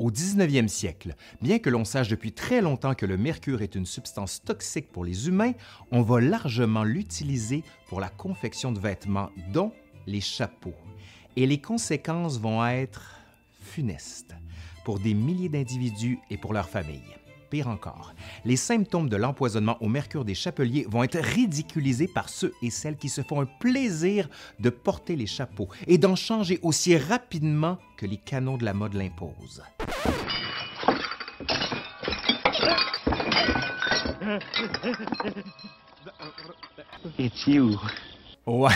Au 19e siècle, bien que l'on sache depuis très longtemps que le mercure est une substance toxique pour les humains, on va largement l'utiliser pour la confection de vêtements, dont les chapeaux. Et les conséquences vont être funestes pour des milliers d'individus et pour leurs familles. Pire encore, les symptômes de l'empoisonnement au mercure des chapeliers vont être ridiculisés par ceux et celles qui se font un plaisir de porter les chapeaux et d'en changer aussi rapidement que les canons de la mode l'imposent. It's you. Ouais,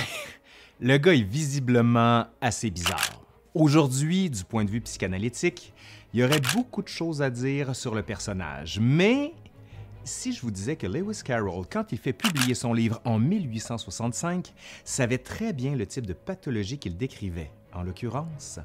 le gars est visiblement assez bizarre. Aujourd'hui, du point de vue psychanalytique, il y aurait beaucoup de choses à dire sur le personnage, mais si je vous disais que Lewis Carroll, quand il fait publier son livre en 1865, savait très bien le type de pathologie qu'il décrivait, en l'occurrence,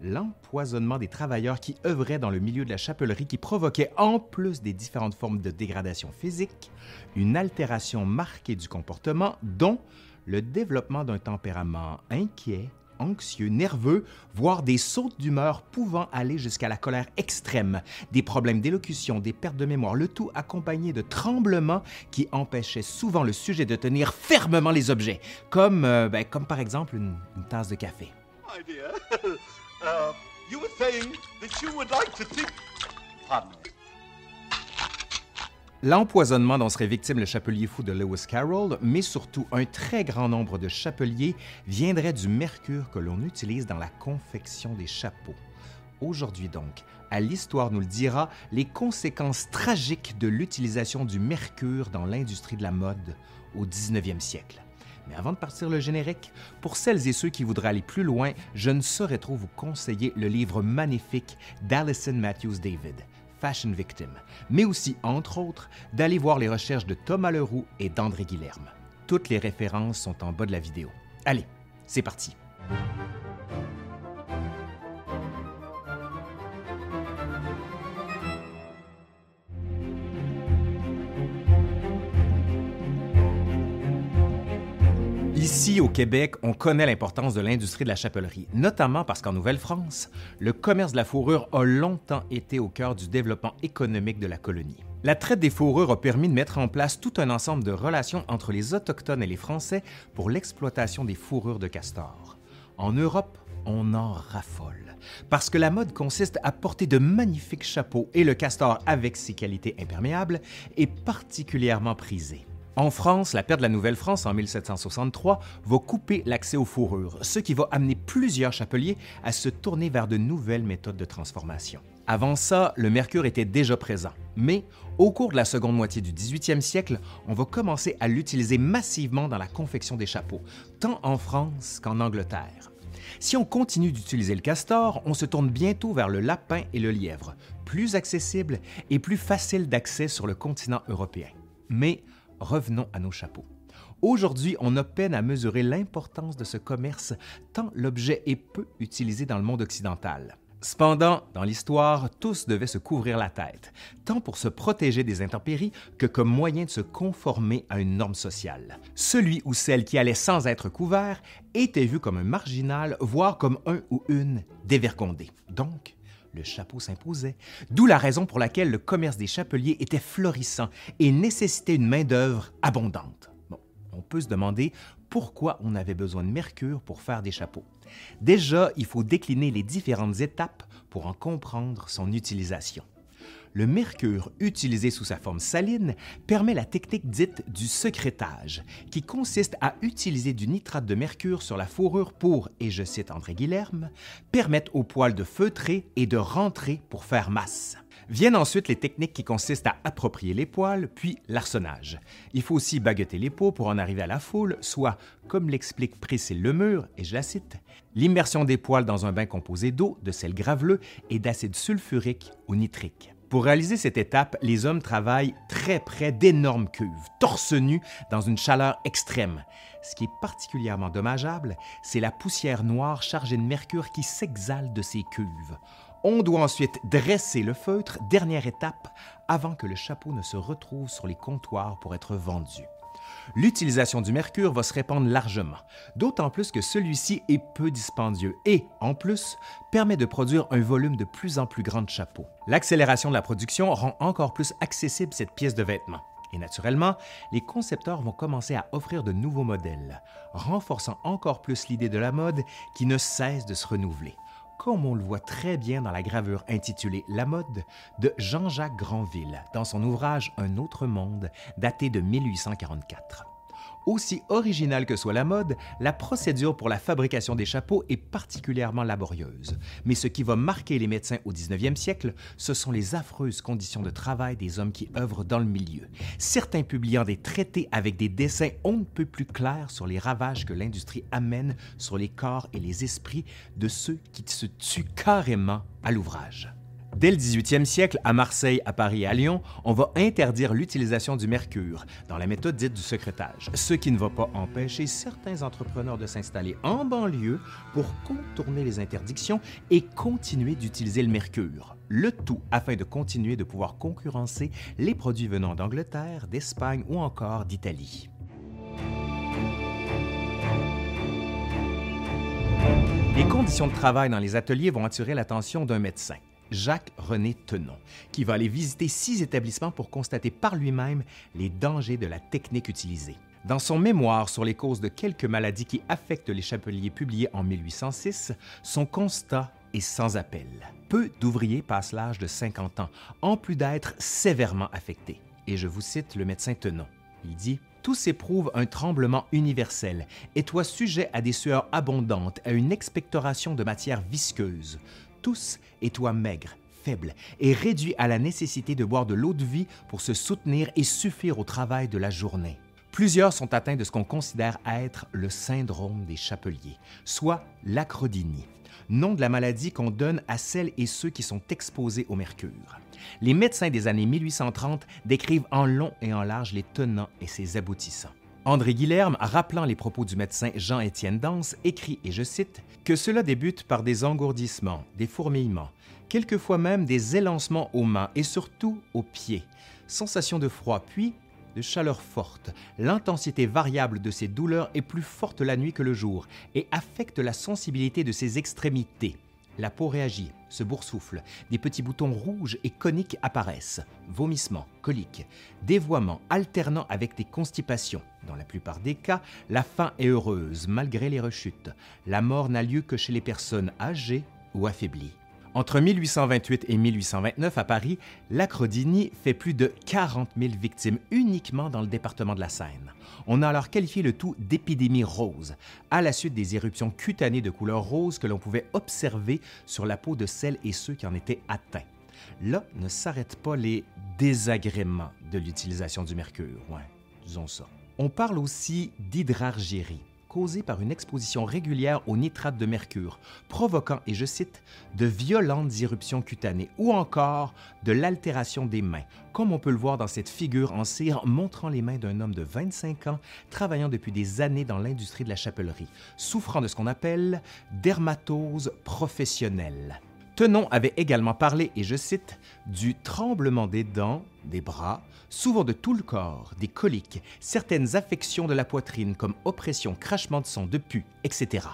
l'empoisonnement des travailleurs qui œuvraient dans le milieu de la chapellerie qui provoquait, en plus des différentes formes de dégradation physique, une altération marquée du comportement, dont le développement d'un tempérament inquiet, anxieux, nerveux, voire des sautes d'humeur pouvant aller jusqu'à la colère extrême, des problèmes d'élocution, des pertes de mémoire, le tout accompagné de tremblements qui empêchaient souvent le sujet de tenir fermement les objets, comme, euh, ben, comme par exemple une, tasse de café. L'empoisonnement dont serait victime le chapelier fou de Lewis Carroll, mais surtout un très grand nombre de chapeliers, viendrait du mercure que l'on utilise dans la confection des chapeaux. Aujourd'hui donc, à l'Histoire nous le dira, les conséquences tragiques de l'utilisation du mercure dans l'industrie de la mode au 19e siècle. Mais avant de partir le générique, pour celles et ceux qui voudraient aller plus loin, je ne saurais trop vous conseiller le livre magnifique d'Alison Matthews David, Fashion Victim, mais aussi, entre autres, d'aller voir les recherches de Thomas Leroux et d'André Guilherme. Toutes les références sont en bas de la vidéo. Allez, c'est parti. Ici, au Québec, on connaît l'importance de l'industrie de la chapellerie, notamment parce qu'en Nouvelle-France, le commerce de la fourrure a longtemps été au cœur du développement économique de la colonie. La traite des fourrures a permis de mettre en place tout un ensemble de relations entre les Autochtones et les Français pour l'exploitation des fourrures de castor. En Europe, on en raffole, parce que la mode consiste à porter de magnifiques chapeaux et le castor, avec ses qualités imperméables, est particulièrement prisé. En France, la perte de la Nouvelle-France en 1763 va couper l'accès aux fourrures, ce qui va amener plusieurs chapeliers à se tourner vers de nouvelles méthodes de transformation. Avant ça, le mercure était déjà présent, mais au cours de la seconde moitié du 18e siècle, on va commencer à l'utiliser massivement dans la confection des chapeaux, tant en France qu'en Angleterre. Si on continue d'utiliser le castor, on se tourne bientôt vers le lapin et le lièvre, plus accessibles et plus faciles d'accès sur le continent européen. Mais revenons à nos chapeaux. Aujourd'hui, on a peine à mesurer l'importance de ce commerce tant l'objet est peu utilisé dans le monde occidental. Cependant, dans l'histoire, tous devaient se couvrir la tête, tant pour se protéger des intempéries que comme moyen de se conformer à une norme sociale. Celui ou celle qui allait sans être couvert était vu comme un marginal, voire comme un ou une dévergondé. Donc, le chapeau s'imposait, d'où la raison pour laquelle le commerce des chapeliers était florissant et nécessitait une main-d'œuvre abondante. Bon, on peut se demander pourquoi on avait besoin de mercure pour faire des chapeaux. Déjà, il faut décliner les différentes étapes pour en comprendre son utilisation. Le mercure utilisé sous sa forme saline permet la technique dite du secrétage, qui consiste à utiliser du nitrate de mercure sur la fourrure pour, et je cite André Guilherme, permettre au poil de feutrer et de rentrer pour faire masse. Viennent ensuite les techniques qui consistent à approprier les poils, puis l'arsenage. Il faut aussi baguetter les peaux pour en arriver à la foule, soit, comme l'explique Priscille Lemur, et je la cite, l'immersion des poils dans un bain composé d'eau, de sel graveleux et d'acide sulfurique ou nitrique. Pour réaliser cette étape, les hommes travaillent très près d'énormes cuves, torse nu, dans une chaleur extrême. Ce qui est particulièrement dommageable, c'est la poussière noire chargée de mercure qui s'exhale de ces cuves. On doit ensuite dresser le feutre, dernière étape, avant que le chapeau ne se retrouve sur les comptoirs pour être vendu. L'utilisation du mercure va se répandre largement, d'autant plus que celui-ci est peu dispendieux et, en plus, permet de produire un volume de plus en plus grand de chapeaux. L'accélération de la production rend encore plus accessible cette pièce de vêtement. Et naturellement, les concepteurs vont commencer à offrir de nouveaux modèles, renforçant encore plus l'idée de la mode qui ne cesse de se renouveler, comme on le voit très bien dans la gravure intitulée La mode de Jean-Jacques Granville dans son ouvrage Un autre monde, daté de 1844. Aussi originale que soit la mode, la procédure pour la fabrication des chapeaux est particulièrement laborieuse. Mais ce qui va marquer les médecins au 19e siècle, ce sont les affreuses conditions de travail des hommes qui œuvrent dans le milieu. Certains publiant des traités avec des dessins on ne peut plus clairs sur les ravages que l'industrie amène sur les corps et les esprits de ceux qui se tuent carrément à l'ouvrage. Dès le 18e siècle, à Marseille, à Paris et à Lyon, on va interdire l'utilisation du mercure dans la méthode dite du secrétage, ce qui ne va pas empêcher certains entrepreneurs de s'installer en banlieue pour contourner les interdictions et continuer d'utiliser le mercure. Le tout afin de continuer de pouvoir concurrencer les produits venant d'Angleterre, d'Espagne ou encore d'Italie. Les conditions de travail dans les ateliers vont attirer l'attention d'un médecin. Jacques-René Tenon, qui va aller visiter six établissements pour constater par lui-même les dangers de la technique utilisée. Dans son mémoire sur les causes de quelques maladies qui affectent les chapeliers publié en 1806, son constat est sans appel. Peu d'ouvriers passent l'âge de 50 ans, en plus d'être sévèrement affectés. Et je vous cite le médecin Tenon. Il dit Tous éprouvent un tremblement universel, et toi sujet à des sueurs abondantes, à une expectoration de matière visqueuse tous, et toi maigre, faible et réduit à la nécessité de boire de l'eau de vie pour se soutenir et suffire au travail de la journée. Plusieurs sont atteints de ce qu'on considère être le syndrome des chapeliers, soit l'acrodynie, nom de la maladie qu'on donne à celles et ceux qui sont exposés au mercure. Les médecins des années 1830 décrivent en long et en large les tenants et ses aboutissants. André Guilherme, rappelant les propos du médecin Jean-Étienne Dance, écrit, et je cite, que cela débute par des engourdissements, des fourmillements, quelquefois même des élancements aux mains et surtout aux pieds, sensation de froid, puis de chaleur forte. L'intensité variable de ces douleurs est plus forte la nuit que le jour et affecte la sensibilité de ses extrémités. La peau réagit, se boursoufle, des petits boutons rouges et coniques apparaissent, vomissements, coliques, dévoiements alternant avec des constipations. Dans la plupart des cas, la faim est heureuse malgré les rechutes. La mort n'a lieu que chez les personnes âgées ou affaiblies. Entre 1828 et 1829, à Paris, l'acrodynie fait plus de 40 000 victimes uniquement dans le département de la Seine. On a alors qualifié le tout d'épidémie rose, à la suite des éruptions cutanées de couleur rose que l'on pouvait observer sur la peau de celles et ceux qui en étaient atteints. Là ne s'arrêtent pas les désagréments de l'utilisation du mercure, ouais, disons ça. On parle aussi d'hydrargérie causée par une exposition régulière au nitrate de mercure, provoquant, et je cite, de violentes éruptions cutanées ou encore de l'altération des mains, comme on peut le voir dans cette figure en cire montrant les mains d'un homme de 25 ans travaillant depuis des années dans l'industrie de la chapellerie, souffrant de ce qu'on appelle dermatose professionnelle. Tenon avait également parlé, et je cite, du tremblement des dents, des bras, souvent de tout le corps, des coliques, certaines affections de la poitrine comme oppression, crachement de sang, de pu, etc.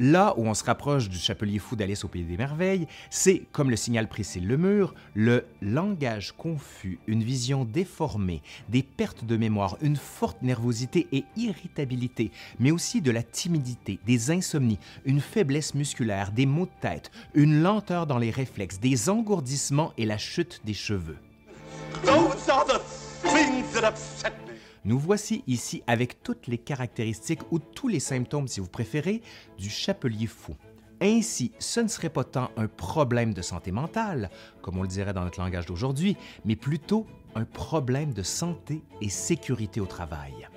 Là où on se rapproche du chapelier fou d'Alice au Pays des Merveilles, c'est, comme le signale Priscille Lemur, le langage confus, une vision déformée, des pertes de mémoire, une forte nervosité et irritabilité, mais aussi de la timidité, des insomnies, une faiblesse musculaire, des maux de tête, une lenteur dans les réflexes, des engourdissements et la chute des cheveux. Nous voici ici avec toutes les caractéristiques ou tous les symptômes, si vous préférez, du chapelier fou. Ainsi, ce ne serait pas tant un problème de santé mentale, comme on le dirait dans notre langage d'aujourd'hui, mais plutôt un problème de santé et sécurité au travail.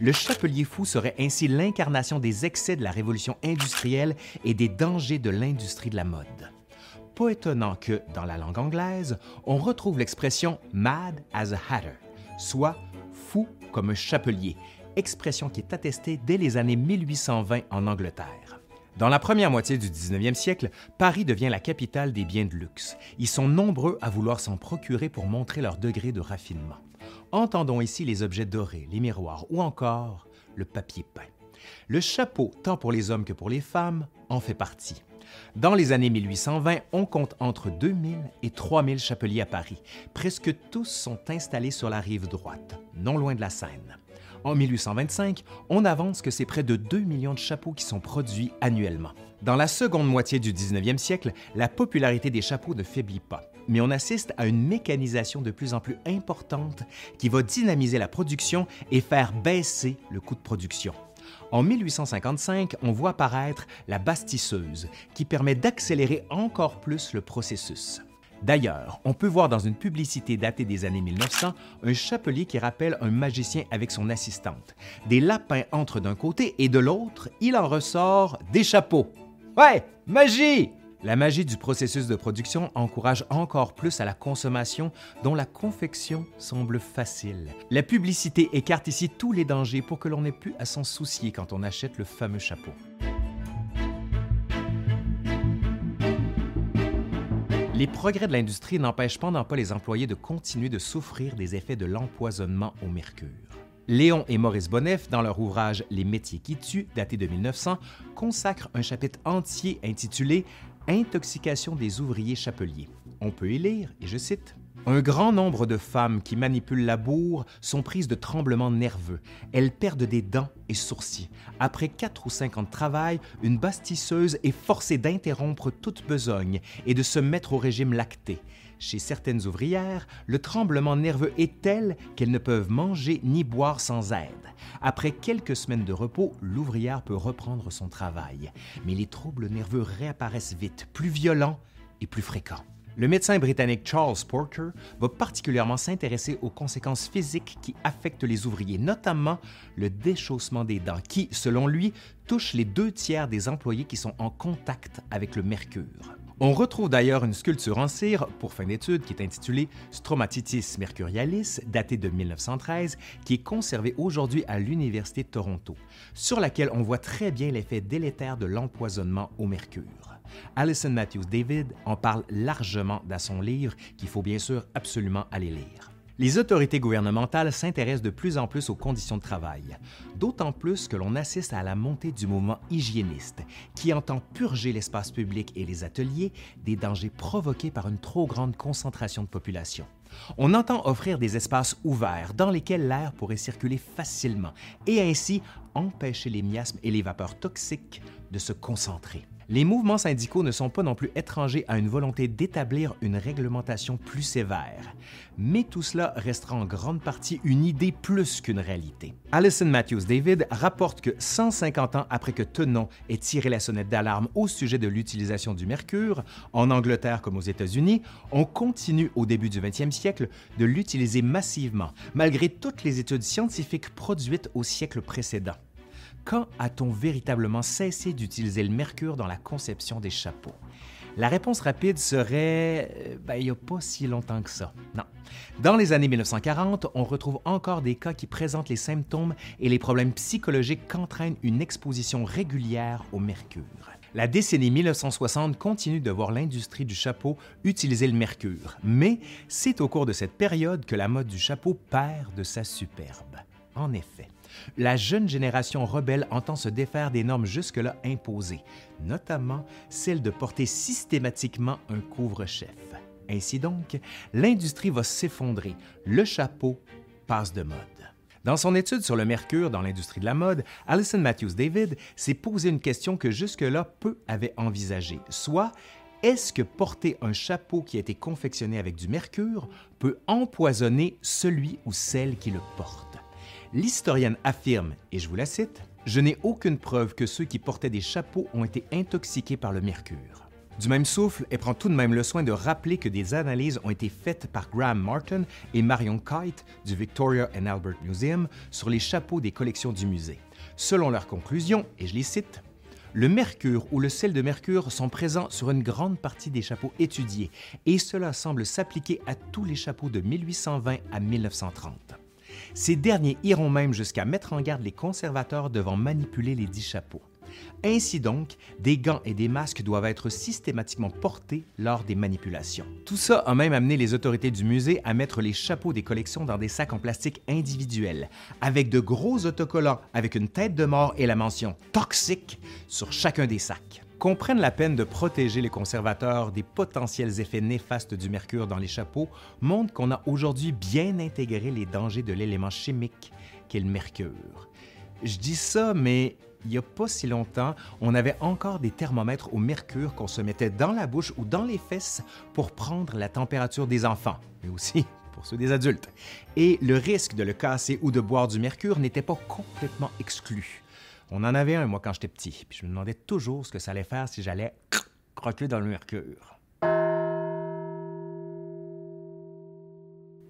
Le chapelier fou serait ainsi l'incarnation des excès de la révolution industrielle et des dangers de l'industrie de la mode. Pas étonnant que, dans la langue anglaise, on retrouve l'expression mad as a hatter, soit comme un chapelier, expression qui est attestée dès les années 1820 en Angleterre. Dans la première moitié du 19e siècle, Paris devient la capitale des biens de luxe. Ils sont nombreux à vouloir s'en procurer pour montrer leur degré de raffinement. Entendons ici les objets dorés, les miroirs ou encore le papier peint. Le chapeau, tant pour les hommes que pour les femmes, en fait partie. Dans les années 1820, on compte entre 2000 et 3000 chapeliers à Paris. Presque tous sont installés sur la rive droite, non loin de la Seine. En 1825, on avance que c'est près de 2 millions de chapeaux qui sont produits annuellement. Dans la seconde moitié du 19e siècle, la popularité des chapeaux ne faiblit pas, mais on assiste à une mécanisation de plus en plus importante qui va dynamiser la production et faire baisser le coût de production. En 1855, on voit apparaître la bastisseuse, qui permet d'accélérer encore plus le processus. D'ailleurs, on peut voir dans une publicité datée des années 1900 un chapelier qui rappelle un magicien avec son assistante. Des lapins entrent d'un côté et de l'autre, il en ressort des chapeaux. Ouais, magie! La magie du processus de production encourage encore plus à la consommation dont la confection semble facile. La publicité écarte ici tous les dangers pour que l'on n'ait plus à s'en soucier quand on achète le fameux chapeau. Les progrès de l'industrie n'empêchent pendant pas les employés de continuer de souffrir des effets de l'empoisonnement au mercure. Léon et Maurice Bonnef, dans leur ouvrage Les métiers qui tuent, daté de 1900, consacrent un chapitre entier intitulé Intoxication des ouvriers chapeliers. On peut y lire, et je cite, un grand nombre de femmes qui manipulent la bourre sont prises de tremblements nerveux. Elles perdent des dents et sourcils. Après quatre ou cinq ans de travail, une bastisseuse est forcée d'interrompre toute besogne et de se mettre au régime lacté. Chez certaines ouvrières, le tremblement nerveux est tel qu'elles ne peuvent manger ni boire sans aide. Après quelques semaines de repos, l'ouvrière peut reprendre son travail. Mais les troubles nerveux réapparaissent vite, plus violents et plus fréquents. Le médecin britannique Charles Porter va particulièrement s'intéresser aux conséquences physiques qui affectent les ouvriers, notamment le déchaussement des dents, qui, selon lui, touche les deux tiers des employés qui sont en contact avec le mercure. On retrouve d'ailleurs une sculpture en cire pour fin d'étude qui est intitulée Stromatitis mercurialis, datée de 1913, qui est conservée aujourd'hui à l'Université de Toronto, sur laquelle on voit très bien l'effet délétère de l'empoisonnement au mercure. Alison Matthews David en parle largement dans son livre qu'il faut bien sûr absolument aller lire. Les autorités gouvernementales s'intéressent de plus en plus aux conditions de travail, d'autant plus que l'on assiste à la montée du mouvement hygiéniste, qui entend purger l'espace public et les ateliers des dangers provoqués par une trop grande concentration de population. On entend offrir des espaces ouverts dans lesquels l'air pourrait circuler facilement et ainsi empêcher les miasmes et les vapeurs toxiques de se concentrer. Les mouvements syndicaux ne sont pas non plus étrangers à une volonté d'établir une réglementation plus sévère, mais tout cela restera en grande partie une idée plus qu'une réalité. Alison Matthews David rapporte que 150 ans après que Tenon ait tiré la sonnette d'alarme au sujet de l'utilisation du mercure, en Angleterre comme aux États-Unis, on continue au début du 20e siècle de l'utiliser massivement, malgré toutes les études scientifiques produites au siècle précédent. Quand a-t-on véritablement cessé d'utiliser le mercure dans la conception des chapeaux? La réponse rapide serait euh, ben, il n'y a pas si longtemps que ça. Non. Dans les années 1940, on retrouve encore des cas qui présentent les symptômes et les problèmes psychologiques qu'entraîne une exposition régulière au mercure. La décennie 1960 continue de voir l'industrie du chapeau utiliser le mercure, mais c'est au cours de cette période que la mode du chapeau perd de sa superbe. En effet, la jeune génération rebelle entend se défaire des normes jusque-là imposées, notamment celle de porter systématiquement un couvre-chef. Ainsi donc, l'industrie va s'effondrer, le chapeau passe de mode. Dans son étude sur le mercure dans l'industrie de la mode, Alison Matthews David s'est posé une question que jusque-là peu avaient envisagée, soit est-ce que porter un chapeau qui a été confectionné avec du mercure peut empoisonner celui ou celle qui le porte? L'historienne affirme, et je vous la cite, Je n'ai aucune preuve que ceux qui portaient des chapeaux ont été intoxiqués par le mercure. Du même souffle, elle prend tout de même le soin de rappeler que des analyses ont été faites par Graham Martin et Marion Kite du Victoria and Albert Museum sur les chapeaux des collections du musée. Selon leurs conclusions, et je les cite, le mercure ou le sel de mercure sont présents sur une grande partie des chapeaux étudiés et cela semble s'appliquer à tous les chapeaux de 1820 à 1930. Ces derniers iront même jusqu'à mettre en garde les conservateurs devant manipuler les dix chapeaux. Ainsi donc, des gants et des masques doivent être systématiquement portés lors des manipulations. Tout ça a même amené les autorités du musée à mettre les chapeaux des collections dans des sacs en plastique individuels, avec de gros autocollants avec une tête de mort et la mention toxique sur chacun des sacs. Qu'on prenne la peine de protéger les conservateurs des potentiels effets néfastes du mercure dans les chapeaux montre qu'on a aujourd'hui bien intégré les dangers de l'élément chimique qu'est le mercure. Je dis ça, mais il n'y a pas si longtemps, on avait encore des thermomètres au mercure qu'on se mettait dans la bouche ou dans les fesses pour prendre la température des enfants, mais aussi pour ceux des adultes. Et le risque de le casser ou de boire du mercure n'était pas complètement exclu. On en avait un, moi, quand j'étais petit, puis je me demandais toujours ce que ça allait faire si j'allais croquer dans le mercure.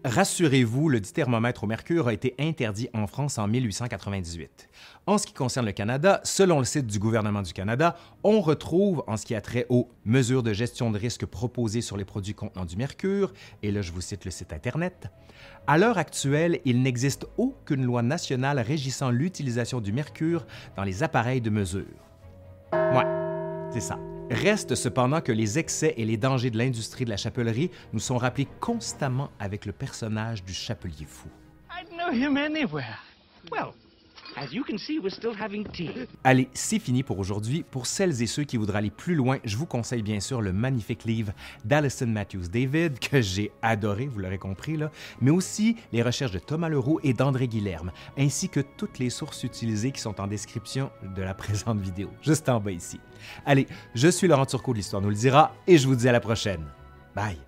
Rassurez-vous, le dit thermomètre au mercure a été interdit en France en 1898. En ce qui concerne le Canada, selon le site du gouvernement du Canada, on retrouve, en ce qui a trait aux mesures de gestion de risque proposées sur les produits contenant du mercure, et là je vous cite le site Internet, à l'heure actuelle, il n'existe aucune loi nationale régissant l'utilisation du mercure dans les appareils de mesure. Ouais, c'est ça. Reste cependant que les excès et les dangers de l'industrie de la chapellerie nous sont rappelés constamment avec le personnage du chapelier fou. I'd know him anywhere. Well, Allez, c'est fini pour aujourd'hui. Pour celles et ceux qui voudraient aller plus loin, je vous conseille bien sûr le magnifique livre d'Alison Matthews David, que j'ai adoré, vous l'aurez compris, là, mais aussi les recherches de Thomas Leroux et d'André Guilherme, ainsi que toutes les sources utilisées qui sont en description de la présente vidéo, juste en bas ici. Allez, je suis Laurent Turcot de l'Histoire nous le dira, et je vous dis à la prochaine. Bye!